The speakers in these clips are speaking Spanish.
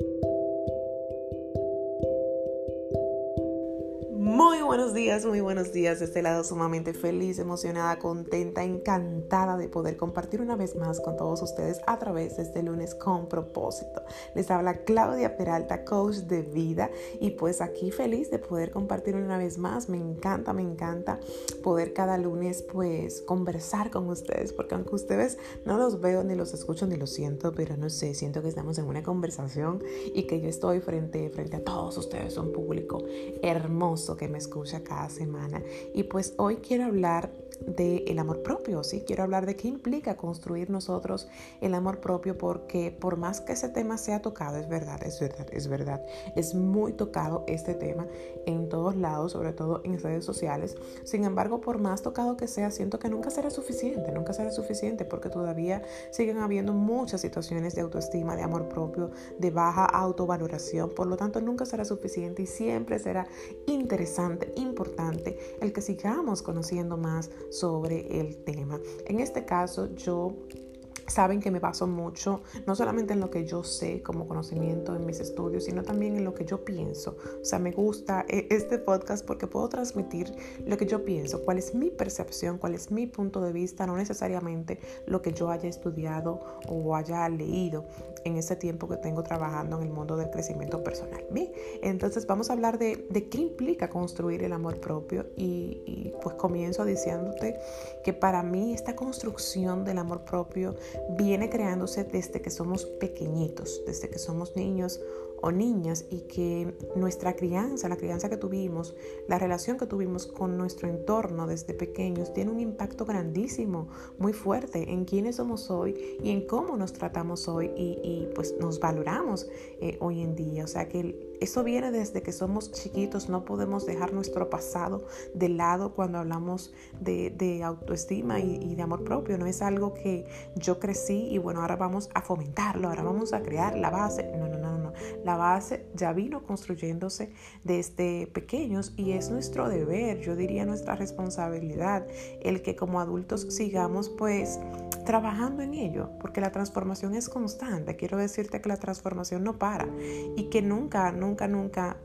Thank you. Buenos días, muy buenos días. De este lado sumamente feliz, emocionada, contenta, encantada de poder compartir una vez más con todos ustedes a través de este lunes con propósito. Les habla Claudia Peralta, coach de vida y pues aquí feliz de poder compartir una vez más. Me encanta, me encanta poder cada lunes pues conversar con ustedes porque aunque ustedes no los veo ni los escucho ni los siento, pero no sé, siento que estamos en una conversación y que yo estoy frente, frente a todos ustedes, un público hermoso que me escucha cada semana. Y pues hoy quiero hablar del el amor propio, ¿sí? Quiero hablar de qué implica construir nosotros el amor propio porque por más que ese tema sea tocado, es verdad, es verdad, es verdad, es muy tocado este tema en todos lados, sobre todo en redes sociales. Sin embargo, por más tocado que sea, siento que nunca será suficiente, nunca será suficiente porque todavía siguen habiendo muchas situaciones de autoestima, de amor propio, de baja autovaloración, por lo tanto nunca será suficiente y siempre será interesante, importante el que sigamos conociendo más sobre el tema. En este caso yo saben que me baso mucho, no solamente en lo que yo sé como conocimiento en mis estudios, sino también en lo que yo pienso. O sea, me gusta eh, este podcast porque puedo transmitir lo que yo pienso, cuál es mi percepción, cuál es mi punto de vista, no necesariamente lo que yo haya estudiado o haya leído en ese tiempo que tengo trabajando en el mundo del crecimiento personal. Entonces vamos a hablar de, qué implica construir el amor propio y, y pues comienzo diciéndote que para mí esta construcción del amor propio viene creándose desde que somos pequeñitos, desde que somos niños o niñas y que nuestra crianza, la crianza que tuvimos, la relación que tuvimos con nuestro entorno desde pequeños tiene un impacto grandísimo, muy fuerte en quiénes somos hoy y en cómo nos tratamos hoy y, pues nos valoramos eh, hoy en día. O sea que eso viene desde que somos chiquitos, no podemos dejar nuestro pasado de lado cuando hablamos de, autoestima y, y de amor propio. No es algo que yo crecí y bueno, ahora vamos a fomentarlo, ahora vamos a crear la base. No, no, no, no. La base ya vino construyéndose desde pequeños y es nuestro deber, yo diría nuestra responsabilidad, el que como adultos sigamos pues trabajando en ello, porque la transformación es constante. Quiero decirte que la transformación no para y que nunca, nunca, nunca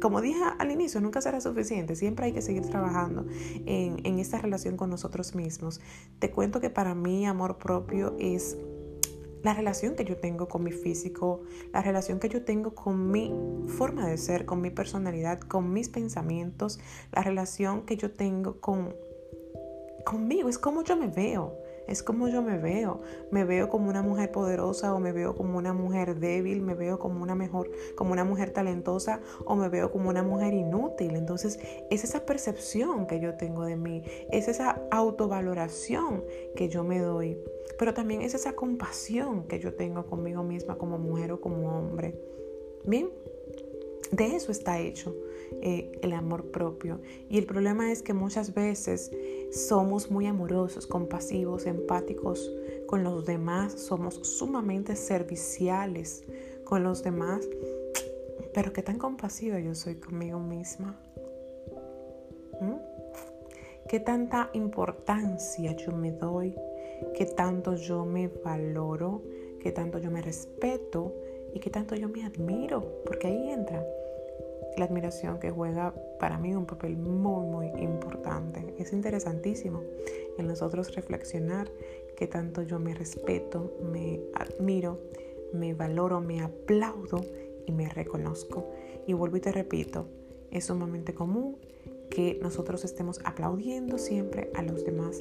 como dije al inicio, nunca será suficiente. Siempre hay que seguir trabajando en, en, esta relación con nosotros mismos. Te cuento que para mí amor propio es la relación que yo tengo con mi físico, la relación que yo tengo con mi forma de ser, con mi personalidad, con mis pensamientos, la relación que yo tengo con conmigo, es como yo me veo. Es como yo me veo. Me veo como una mujer poderosa o me veo como una mujer débil, me veo como una mejor, como una mujer talentosa o me veo como una mujer inútil. Entonces, es esa percepción que yo tengo de mí, es esa autovaloración que yo me doy, pero también es esa compasión que yo tengo conmigo misma como mujer o como hombre. Bien, de eso está hecho eh, el amor propio. Y el problema es que muchas veces somos muy amorosos, compasivos, empáticos con los demás, somos sumamente serviciales con los demás. Pero qué tan compasiva yo soy conmigo misma. ¿Mm? ¿Qué tanta importancia yo me doy? ¿Qué tanto yo me valoro? ¿Qué tanto yo me respeto? ¿Y qué tanto yo me admiro? Porque ahí entra la admiración que juega para mí un papel muy, muy importante. Es interesantísimo en nosotros reflexionar que tanto yo me respeto, me admiro, me valoro, me aplaudo y me reconozco. Y vuelvo y te repito, es sumamente común que nosotros estemos aplaudiendo siempre a los demás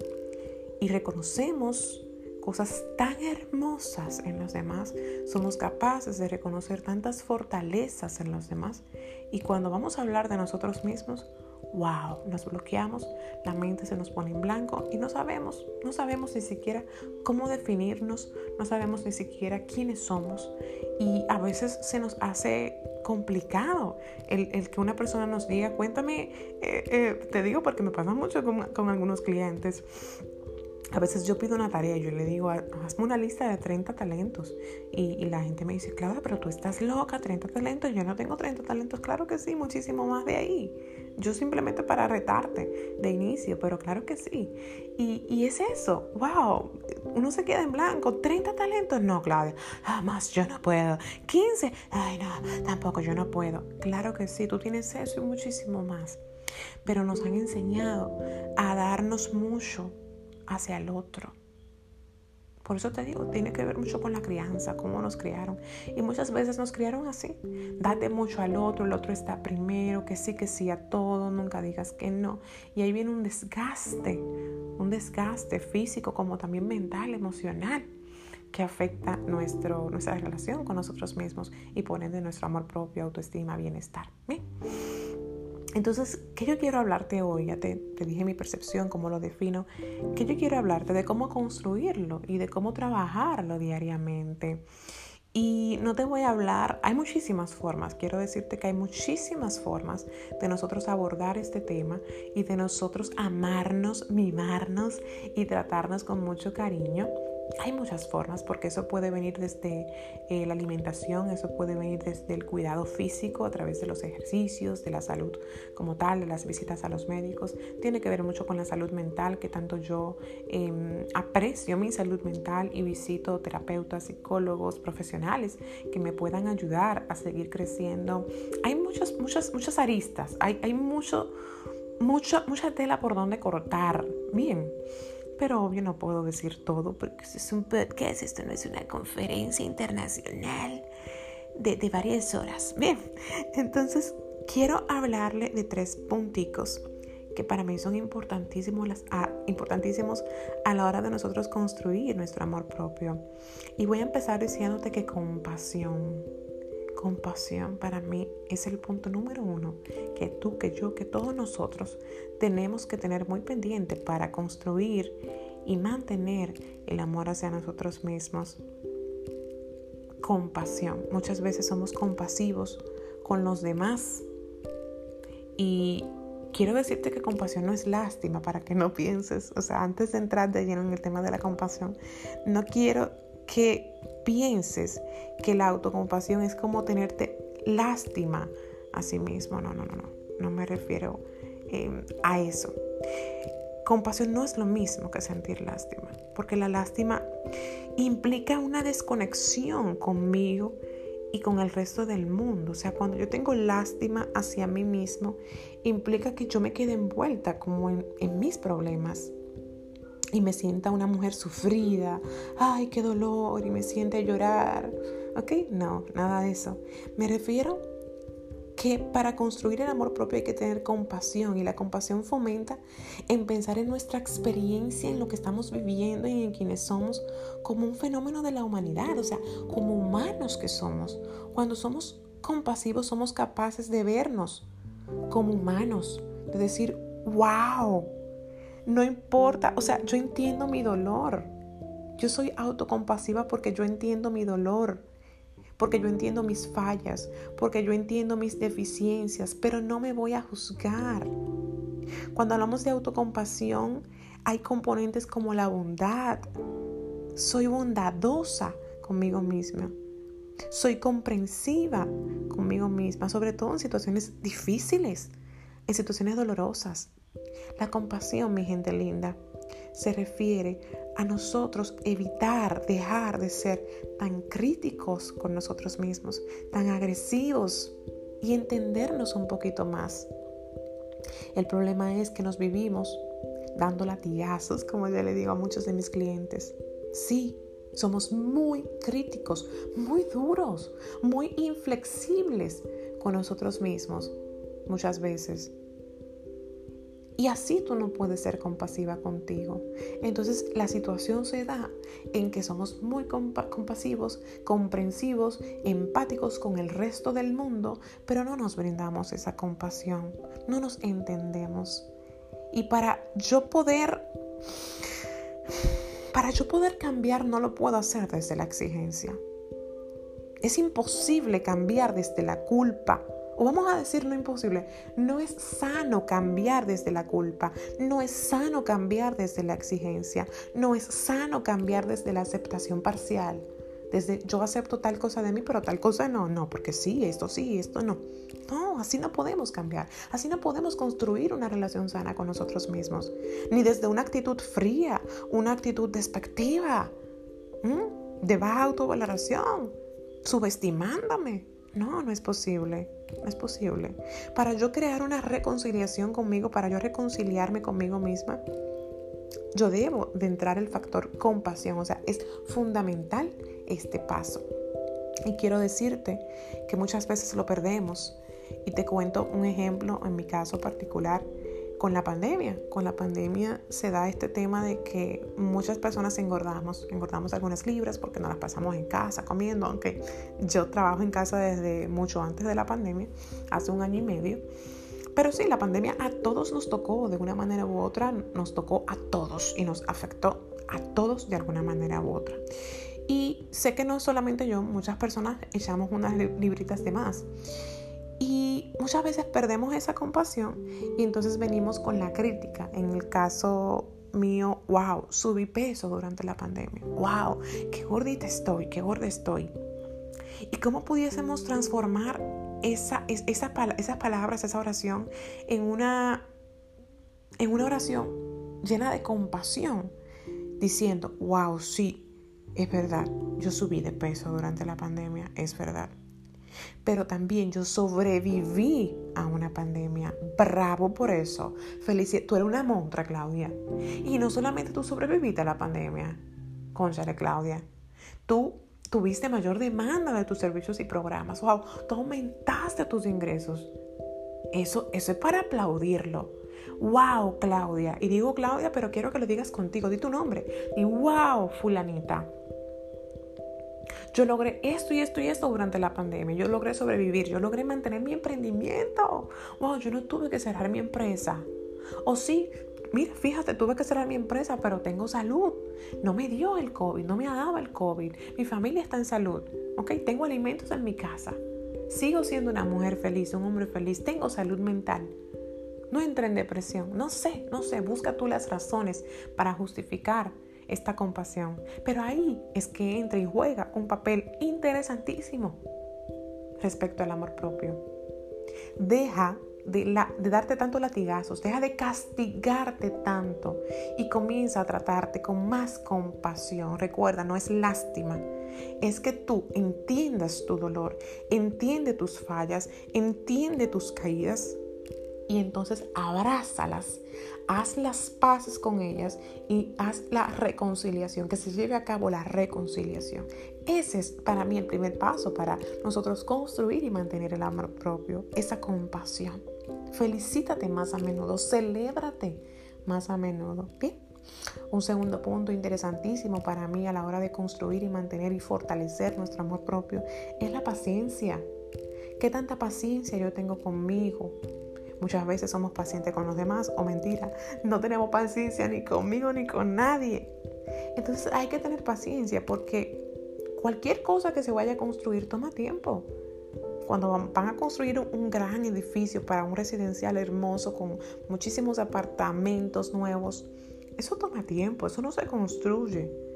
y reconocemos cosas tan hermosas en los demás, somos capaces de reconocer tantas fortalezas en los demás. Y cuando vamos a hablar de nosotros mismos, wow, nos bloqueamos, la mente se nos pone en blanco y no sabemos, no sabemos ni siquiera cómo definirnos, no sabemos ni siquiera quiénes somos. Y a veces se nos hace complicado el, que una persona nos diga, cuéntame, eh, eh, te digo porque me pasa mucho con, con algunos clientes a veces yo pido una tarea, yo le digo, hazme una lista de 30 talentos. Y, la gente me dice, Claudia, pero tú estás loca, 30 talentos. Yo no tengo 30 talentos. Claro que sí, muchísimo más de ahí. Yo simplemente para retarte de inicio, pero claro que sí. Y, y es eso, wow. uno se queda en blanco. 30 talentos, no, Claudia, jamás yo no puedo. 15, ay, no, tampoco yo no puedo. Claro que sí, tú tienes eso y muchísimo más. Pero nos han enseñado a darnos mucho hacia el otro. Por eso te digo, tiene que ver mucho con la crianza, cómo nos criaron. Y muchas veces nos criaron así. Date mucho al otro, el otro está primero, que sí, que sí a todo, nunca digas que no. Y ahí viene un desgaste, un desgaste físico como también mental, emocional, que afecta nuestro, nuestra relación con nosotros mismos y pone de nuestro amor propio, autoestima, bienestar. ¿Bien? Entonces, ¿qué yo quiero hablarte hoy? Ya te, te, dije mi percepción, cómo lo defino. ¿Qué yo quiero hablarte de cómo construirlo y de cómo trabajarlo diariamente. Y no te voy a hablar, hay muchísimas formas, quiero decirte que hay muchísimas formas de nosotros abordar este tema y de nosotros amarnos, mimarnos y tratarnos con mucho cariño hay muchas formas porque eso puede venir desde eh, la alimentación, eso puede venir desde el cuidado físico a través de los ejercicios, de la salud como tal, de las visitas a los médicos. Tiene que ver mucho con la salud mental, que tanto yo em, aprecio mi salud mental y visito terapeutas, psicólogos, profesionales que me puedan ayudar a seguir creciendo. Hay muchas, muchas, muchas aristas, hay, hay mucho, mucha, mucha tela por donde cortar. Bien. Pero obvio no puedo decir todo porque esto es un podcast, esto no es una conferencia internacional de, de varias horas. Bien, entonces quiero hablarle de tres punticos que para mí son importantísimos, las, importantísimos a la hora de nosotros construir nuestro amor propio. Y voy a empezar diciéndote que compasión compasión para mí es el punto número uno que tú, que yo, que todos nosotros tenemos que tener muy pendiente para construir y mantener el amor hacia nosotros mismos. Compasión. Muchas veces somos compasivos con los demás. Y quiero decirte que compasión no es lástima para que no pienses. O sea, antes de entrar de lleno en el tema de la compasión, no quiero que pienses que la autocompasión es como tenerte lástima a sí mismo. No, no, no, no. No me refiero em, a eso. Compasión no es lo mismo que sentir lástima, porque la lástima implica una desconexión conmigo y con el resto del mundo. O sea, cuando yo tengo lástima hacia mí mismo, implica que yo me quede envuelta como en, en mis problemas y me sienta una mujer sufrida, ay, qué dolor, y me siente llorar. ¿Ok? No, nada de eso. Me refiero que para construir el amor propio hay que tener compasión y la compasión fomenta en pensar en nuestra experiencia, en lo que estamos viviendo y en quienes somos como un fenómeno de la humanidad, o sea, como humanos que somos. Cuando somos compasivos somos capaces de vernos como humanos, de decir, wow, no importa, o sea, yo entiendo mi dolor. Yo soy autocompasiva porque yo entiendo mi dolor, porque yo entiendo mis fallas, porque yo entiendo mis deficiencias, pero no me voy a juzgar. Cuando hablamos de autocompasión, hay componentes como la bondad. Soy bondadosa conmigo misma. Soy comprensiva conmigo misma, sobre todo en situaciones difíciles, en situaciones dolorosas. La compasión, mi gente linda, se refiere a nosotros evitar, dejar de ser tan críticos con nosotros mismos, tan agresivos y entendernos un poquito más. El problema es que nos vivimos dando latigazos, como yo le digo a muchos de mis clientes. Sí, somos muy críticos, muy duros, muy inflexibles con nosotros mismos muchas veces. Y así tú no puedes ser compasiva contigo. Entonces la situación se da en que somos muy compasivos, comprensivos, empáticos con el resto del mundo, pero no nos brindamos esa compasión, no nos entendemos. Y para yo poder, para yo poder cambiar no lo puedo hacer desde la exigencia. Es imposible cambiar desde la culpa o vamos a decir no imposible, no es sano cambiar desde la culpa, no es sano cambiar desde la exigencia, no es sano cambiar desde la aceptación parcial. Desde yo acepto tal cosa de mí, pero tal cosa no, no, porque sí, esto sí, esto no. No, así no podemos cambiar. Así no podemos construir una relación sana con nosotros mismos. Ni desde una actitud fría, una actitud despectiva, de baja autovaloración, subestimándome. No, no es posible. Es posible. Para yo crear una reconciliación conmigo, para yo reconciliarme conmigo misma, yo debo de entrar el factor compasión. O sea, es fundamental este paso. Y quiero decirte que muchas veces lo perdemos. Y te cuento un ejemplo en mi caso particular con la pandemia. Con la pandemia se da este tema de que muchas personas engordamos, engordamos algunas libras porque no las pasamos en casa comiendo, aunque yo trabajo en casa desde mucho antes de la pandemia, hace un año y medio. Pero sí, la pandemia a todos nos tocó de una manera u otra, nos tocó a todos y nos afectó a todos de alguna manera u otra. Y sé que no solamente yo, muchas personas echamos unas libritas de más. Y muchas veces perdemos esa compasión y entonces venimos con la crítica. En el caso mío, wow, subí peso durante la pandemia. Wow, qué gordita estoy, qué gorda estoy. ¿Y cómo pudiésemos transformar esa, esa, esas palabras, esa oración en una, en una oración llena de compasión? Diciendo, wow, sí, es verdad, yo subí de peso durante la pandemia, es verdad. Pero también yo sobreviví a una pandemia. Bravo por eso. Felicidad. Tú eres una montra, Claudia. Y no solamente tú sobreviviste a la pandemia, conchale, Claudia. Tú tuviste mayor demanda de tus servicios y programas. Wow, tú aumentaste tus ingresos. Eso, eso es para aplaudirlo. Wow, Claudia. Y digo Claudia, pero quiero que lo digas contigo. Di tu nombre. Y wow, fulanita. Yo logré esto y esto y esto durante la pandemia. Yo logré sobrevivir. Yo logré mantener mi emprendimiento. Wow, yo no tuve que cerrar mi empresa. O sí, mira, fíjate, tuve que cerrar mi empresa, pero tengo salud. No me dio el COVID, no me ha dado el COVID. Mi familia está en salud. ¿Ok? Tengo alimentos en mi casa. Sigo siendo una mujer feliz, un hombre feliz. Tengo salud mental. No entré en depresión. No sé, no sé. Busca tú las razones para justificar esta compasión. Pero ahí es que entra y juega un papel interesantísimo respecto al amor propio. Deja de, la, de, darte tanto latigazos, deja de castigarte tanto y comienza a tratarte con más compasión. Recuerda, no es lástima, es que tú entiendas tu dolor, entiende tus fallas, entiende tus caídas y entonces abrázalas, haz las paces con ellas y haz la reconciliación, que se lleve a cabo la reconciliación. Ese es para mí el primer paso para nosotros construir y mantener el amor propio, esa compasión. Felicítate más a menudo, celébrate más a menudo. Bien. Un segundo punto interesantísimo para mí a la hora de construir y mantener y fortalecer nuestro amor propio es la paciencia. ¿Qué tanta paciencia yo tengo conmigo? Muchas veces somos pacientes con los demás o mentira, no tenemos paciencia ni conmigo ni con nadie. Entonces hay que tener paciencia porque cualquier cosa que se vaya a construir toma tiempo. Cuando van a construir un gran edificio para un residencial hermoso con muchísimos apartamentos nuevos, eso toma tiempo, eso no se construye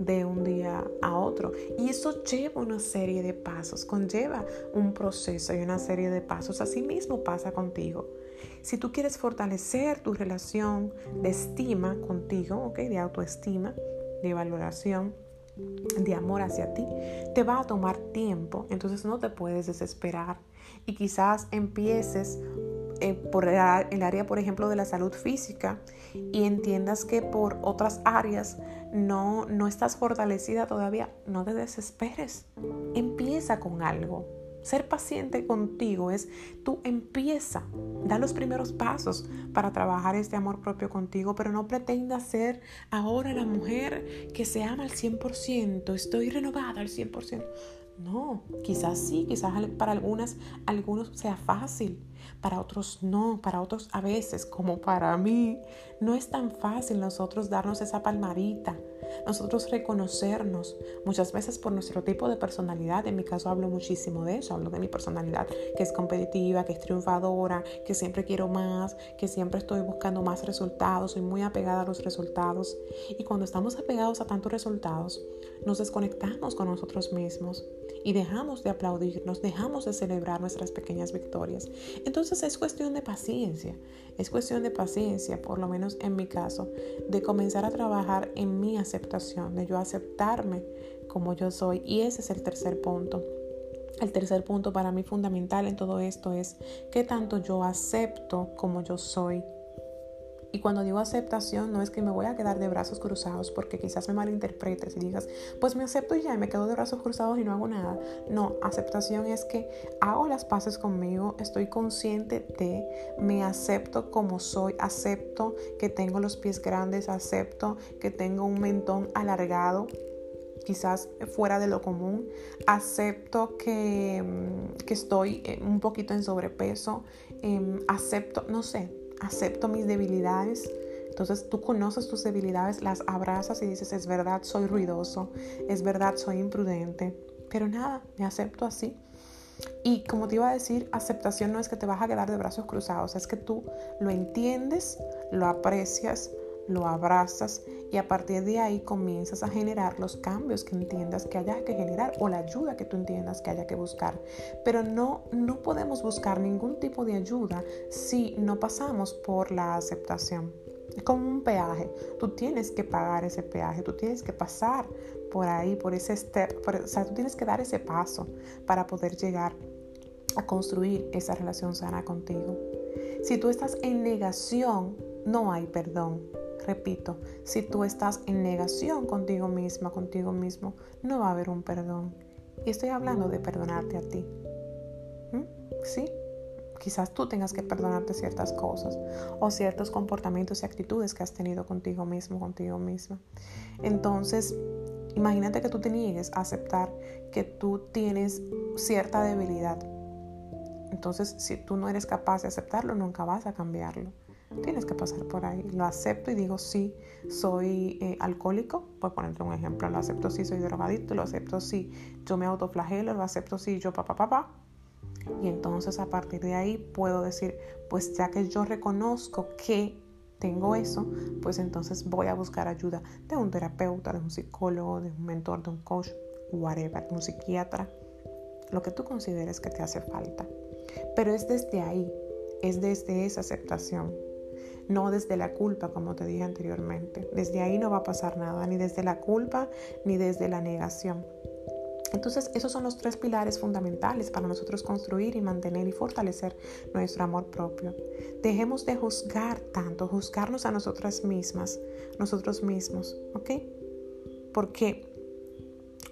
de un día a otro. Y eso lleva una serie de pasos, conlleva un proceso y una serie de pasos. Así mismo pasa contigo. Si tú quieres fortalecer tu relación de estima contigo, ¿ok? de autoestima, de valoración, de amor hacia ti, te va a tomar tiempo, entonces no te puedes desesperar y quizás empieces eh, por el área, por ejemplo, de la salud física y entiendas que por otras áreas no, no estás fortalecida todavía, no te desesperes. Empieza con algo. Ser paciente contigo es tú empieza, da los primeros pasos para trabajar este amor propio contigo, pero no pretendas ser ahora la mujer que se ama al 100%, estoy renovada al 100%. No, quizás sí, quizás para algunas, algunos sea fácil, para otros no, para otros a veces, como para mí, no es tan fácil nosotros darnos esa palmadita, nosotros reconocernos, muchas veces por nuestro tipo de personalidad, en mi caso hablo muchísimo de eso, hablo de mi personalidad, que es competitiva, que es triunfadora, que siempre quiero más, que siempre estoy buscando más resultados, soy muy apegada a los resultados. Y cuando estamos apegados a tantos resultados, nos desconectamos con nosotros mismos y dejamos de aplaudirnos, dejamos de celebrar nuestras pequeñas victorias. Entonces es cuestión de paciencia, es cuestión de paciencia, por lo menos en mi caso, de comenzar a trabajar en mi aceptación, de yo aceptarme como yo soy. Y ese es el tercer punto. El tercer punto para mí fundamental en todo esto es qué tanto yo acepto como yo soy y cuando digo aceptación, no es que me voy a quedar de brazos cruzados porque quizás me malinterpretes y digas, pues me acepto y ya, me quedo de brazos cruzados y no hago nada. No, aceptación es que hago las paces conmigo, estoy consciente de, me acepto como soy, acepto que tengo los pies grandes, acepto que tengo un mentón alargado, quizás fuera de lo común. Acepto que, mm, que estoy eh, un poquito en sobrepeso. Em, acepto, no sé, acepto mis debilidades. Entonces tú conoces tus debilidades, las abrazas y dices, es verdad, soy ruidoso, es verdad, soy imprudente, pero nada, me acepto así. Y como te iba a decir, aceptación no es que te vas a quedar de brazos cruzados, es que tú lo entiendes, lo aprecias, lo abrazas y a partir de ahí comienzas a generar los cambios que entiendas que haya que generar o la ayuda que tú entiendas que haya que buscar. Pero no, no podemos buscar ningún tipo de ayuda si no pasamos por la aceptación. Es como un peaje. Tú tienes que pagar ese peaje, tú tienes que pasar por ahí, por ese step, o sea, tú tienes que dar ese paso para poder llegar a construir esa relación sana contigo. Si tú estás en negación, no hay perdón. Repito, si tú estás en negación contigo misma, contigo mismo, no va a haber un perdón. Y estoy hablando de perdonarte a ti. ¿Mm? ¿Sí? Quizás tú tengas que perdonarte ciertas cosas o ciertos comportamientos y actitudes que has tenido contigo mismo, contigo misma. Entonces, imagínate que tú te niegues a aceptar que tú tienes cierta debilidad. Entonces, si tú no eres capaz de aceptarlo, nunca vas a cambiarlo. Tienes que pasar por ahí. Lo acepto y digo, sí, soy eh, alcohólico. Por ponerte un ejemplo, lo acepto si soy drogadicto, lo acepto si yo me autoflagelo, lo acepto si yo papá, papá. Y entonces a partir de ahí puedo decir, pues ya que yo reconozco que tengo eso, pues entonces voy a buscar ayuda de un terapeuta, de un psicólogo, de un mentor, de un coach, whatever, de un psiquiatra, lo que tú consideres que te hace falta. Pero es desde ahí, es desde esa aceptación no desde la culpa, como te dije anteriormente. Desde ahí no va a pasar nada, ni desde la culpa, ni desde la negación. Entonces, esos son los tres pilares fundamentales para nosotros construir y mantener y fortalecer nuestro amor propio. Dejemos de juzgar tanto, juzgarnos a nosotras mismas, nosotros mismos, ¿ok? Porque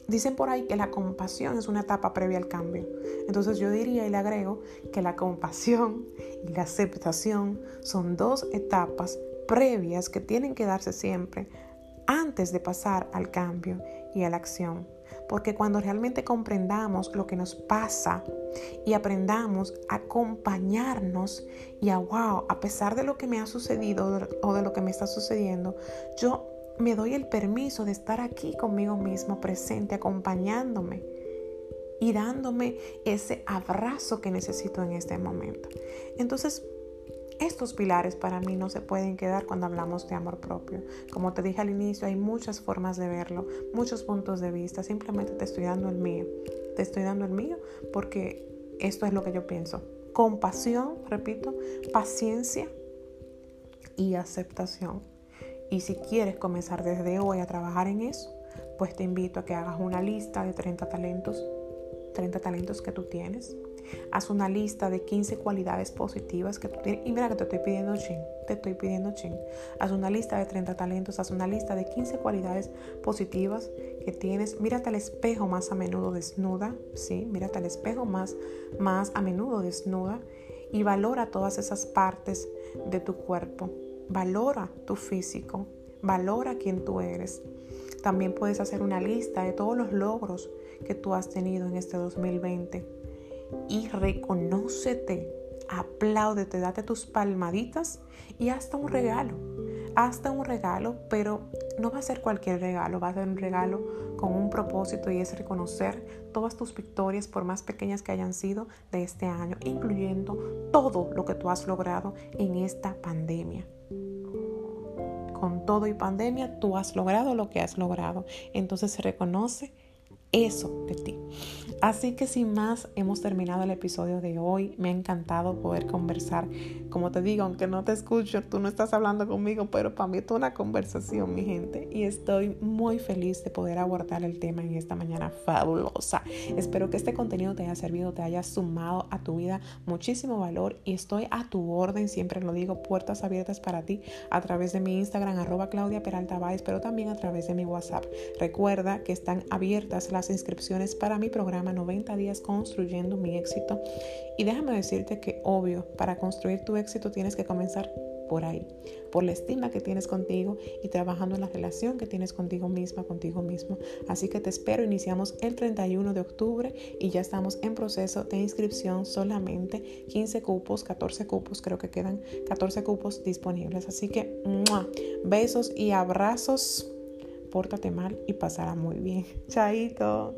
Dicen por ahí que la compasión es una etapa previa al cambio. Entonces yo diría y le agrego que la compasión y la aceptación son dos etapas previas que tienen que darse siempre antes de pasar al cambio y a la acción. Porque cuando realmente comprendamos lo que nos pasa y aprendamos a acompañarnos y a, wow, a pesar de lo que me ha sucedido o de lo que me está sucediendo, yo me doy el permiso de estar aquí conmigo mismo, presente, acompañándome y dándome ese abrazo que necesito en este momento. Entonces, estos pilares para mí no se pueden quedar cuando hablamos de amor propio. Como te dije al inicio, hay muchas formas de verlo, muchos puntos de vista. Simplemente te estoy dando el mío. Te estoy dando el mío porque esto es lo que yo pienso. Compasión, repito, paciencia y aceptación. Y si quieres comenzar desde hoy a trabajar en eso, pues te invito a que hagas una lista de 30 talentos, 30 talentos que tú tienes. Haz una lista de 15 cualidades positivas que tú tienes. Y mira que te estoy pidiendo chin, te estoy pidiendo chin. Haz una lista de 30 talentos, haz una lista de 15 cualidades positivas que tienes. Mírate al espejo más a menudo desnuda, ¿sí? Mírate al espejo más, más a menudo desnuda y valora todas esas partes de tu cuerpo Valora tu físico, valora quién tú eres. También puedes hacer una lista de todos los logros que tú has tenido en este 2020 y reconócete, apláudete, date tus palmaditas y hasta un regalo. Hasta un regalo, pero no va a ser cualquier regalo, va a ser un regalo con un propósito y es reconocer todas tus victorias, por más pequeñas que hayan sido, de este año, incluyendo todo lo que tú has logrado en esta pandemia con todo y pandemia, tú has logrado lo que has logrado. Entonces se reconoce eso de ti. Así que sin más, hemos terminado el episodio de hoy. Me ha encantado poder conversar. Como te digo, aunque no te escucho, tú no estás hablando conmigo, pero para mí es una conversación, mi gente. Y estoy muy feliz de poder abordar el tema en esta mañana fabulosa. Espero que este contenido te haya servido, te haya sumado a tu vida muchísimo valor y estoy a tu orden, siempre lo digo, puertas abiertas para ti a través de mi Instagram, arroba Claudia Peralta pero también a través de mi WhatsApp. Recuerda que están abiertas las inscripciones para mi programa 90 días construyendo mi éxito. Y déjame decirte que obvio, para construir tu éxito tienes que comenzar por ahí, por la estima que tienes contigo y trabajando en la relación que tienes contigo misma, contigo mismo. Así que te espero, iniciamos el 31 de octubre y ya estamos en proceso de inscripción solamente 15 cupos, 14 cupos, creo que quedan 14 cupos disponibles. Así que besos y abrazos, pórtate mal y pasará muy bien. Chaito.